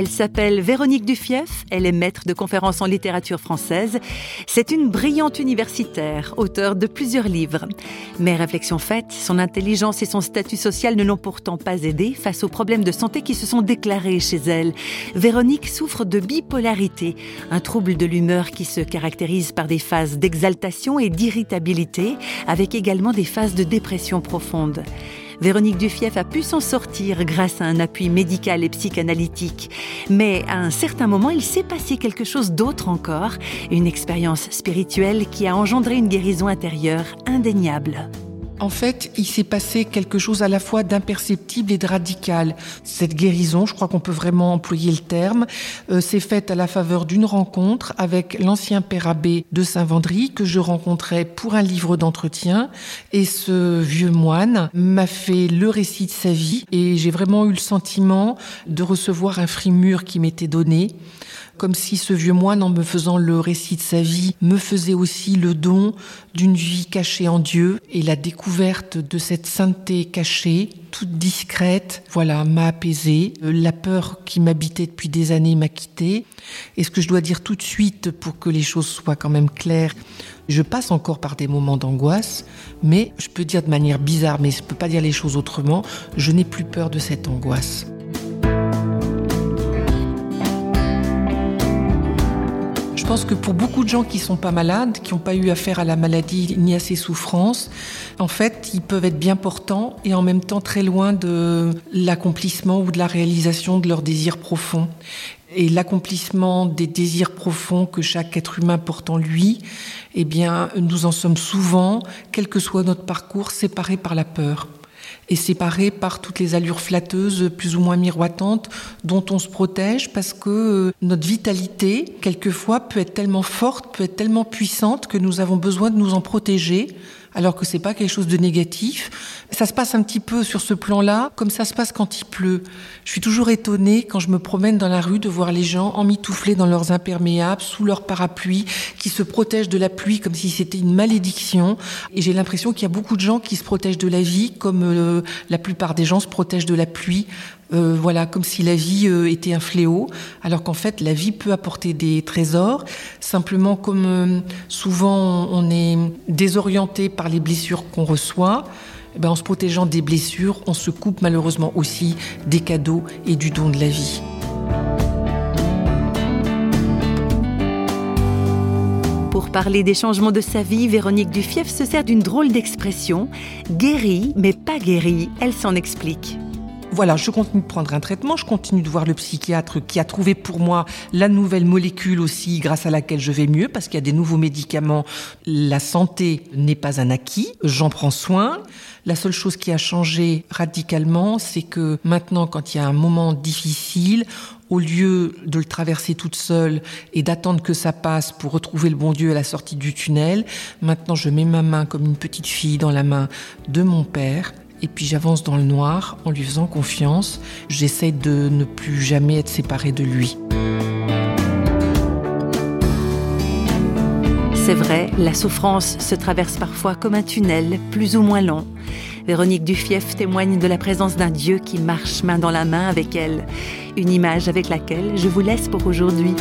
Elle s'appelle Véronique Dufief, elle est maître de conférences en littérature française. C'est une brillante universitaire, auteure de plusieurs livres. Mais réflexion faite, son intelligence et son statut social ne l'ont pourtant pas aidée face aux problèmes de santé qui se sont déclarés chez elle. Véronique souffre de bipolarité, un trouble de l'humeur qui se caractérise par des phases d'exaltation et d'irritabilité, avec également des phases de dépression profonde. Véronique Dufief a pu s'en sortir grâce à un appui médical et psychanalytique. Mais à un certain moment, il s'est passé quelque chose d'autre encore, une expérience spirituelle qui a engendré une guérison intérieure indéniable. En fait, il s'est passé quelque chose à la fois d'imperceptible et de radical. Cette guérison, je crois qu'on peut vraiment employer le terme, euh, s'est faite à la faveur d'une rencontre avec l'ancien père abbé de Saint-Vendry que je rencontrais pour un livre d'entretien. Et ce vieux moine m'a fait le récit de sa vie et j'ai vraiment eu le sentiment de recevoir un frimur qui m'était donné comme si ce vieux moine, en me faisant le récit de sa vie, me faisait aussi le don d'une vie cachée en Dieu et la découverte de cette sainteté cachée, toute discrète, voilà, m'a apaisé. La peur qui m'habitait depuis des années m'a quitté. Et ce que je dois dire tout de suite pour que les choses soient quand même claires, je passe encore par des moments d'angoisse, mais je peux dire de manière bizarre, mais je ne peux pas dire les choses autrement, je n'ai plus peur de cette angoisse. Pense que pour beaucoup de gens qui sont pas malades, qui n'ont pas eu affaire à la maladie ni à ses souffrances, en fait, ils peuvent être bien portants et en même temps très loin de l'accomplissement ou de la réalisation de leurs désirs profonds. Et l'accomplissement des désirs profonds que chaque être humain porte en lui, eh bien, nous en sommes souvent, quel que soit notre parcours, séparés par la peur et séparés par toutes les allures flatteuses plus ou moins miroitantes dont on se protège parce que euh, notre vitalité, quelquefois, peut être tellement forte, peut être tellement puissante que nous avons besoin de nous en protéger alors que c'est pas quelque chose de négatif. Ça se passe un petit peu sur ce plan-là, comme ça se passe quand il pleut. Je suis toujours étonnée quand je me promène dans la rue de voir les gens emmitouflés dans leurs imperméables, sous leur parapluie, qui se protègent de la pluie comme si c'était une malédiction. Et j'ai l'impression qu'il y a beaucoup de gens qui se protègent de la vie, comme euh, la plupart des gens se protègent de la pluie. Euh, voilà, comme si la vie euh, était un fléau, alors qu'en fait la vie peut apporter des trésors. Simplement, comme euh, souvent on est désorienté par les blessures qu'on reçoit, eh ben, en se protégeant des blessures, on se coupe malheureusement aussi des cadeaux et du don de la vie. Pour parler des changements de sa vie, Véronique Dufief se sert d'une drôle d'expression. Guérie, mais pas guérie, elle s'en explique. Voilà, je continue de prendre un traitement, je continue de voir le psychiatre qui a trouvé pour moi la nouvelle molécule aussi grâce à laquelle je vais mieux parce qu'il y a des nouveaux médicaments. La santé n'est pas un acquis, j'en prends soin. La seule chose qui a changé radicalement, c'est que maintenant, quand il y a un moment difficile, au lieu de le traverser toute seule et d'attendre que ça passe pour retrouver le bon Dieu à la sortie du tunnel, maintenant je mets ma main comme une petite fille dans la main de mon père et puis j'avance dans le noir en lui faisant confiance. J'essaie de ne plus jamais être séparée de lui. C'est vrai, la souffrance se traverse parfois comme un tunnel, plus ou moins long. Véronique Dufief témoigne de la présence d'un Dieu qui marche main dans la main avec elle. Une image avec laquelle je vous laisse pour aujourd'hui.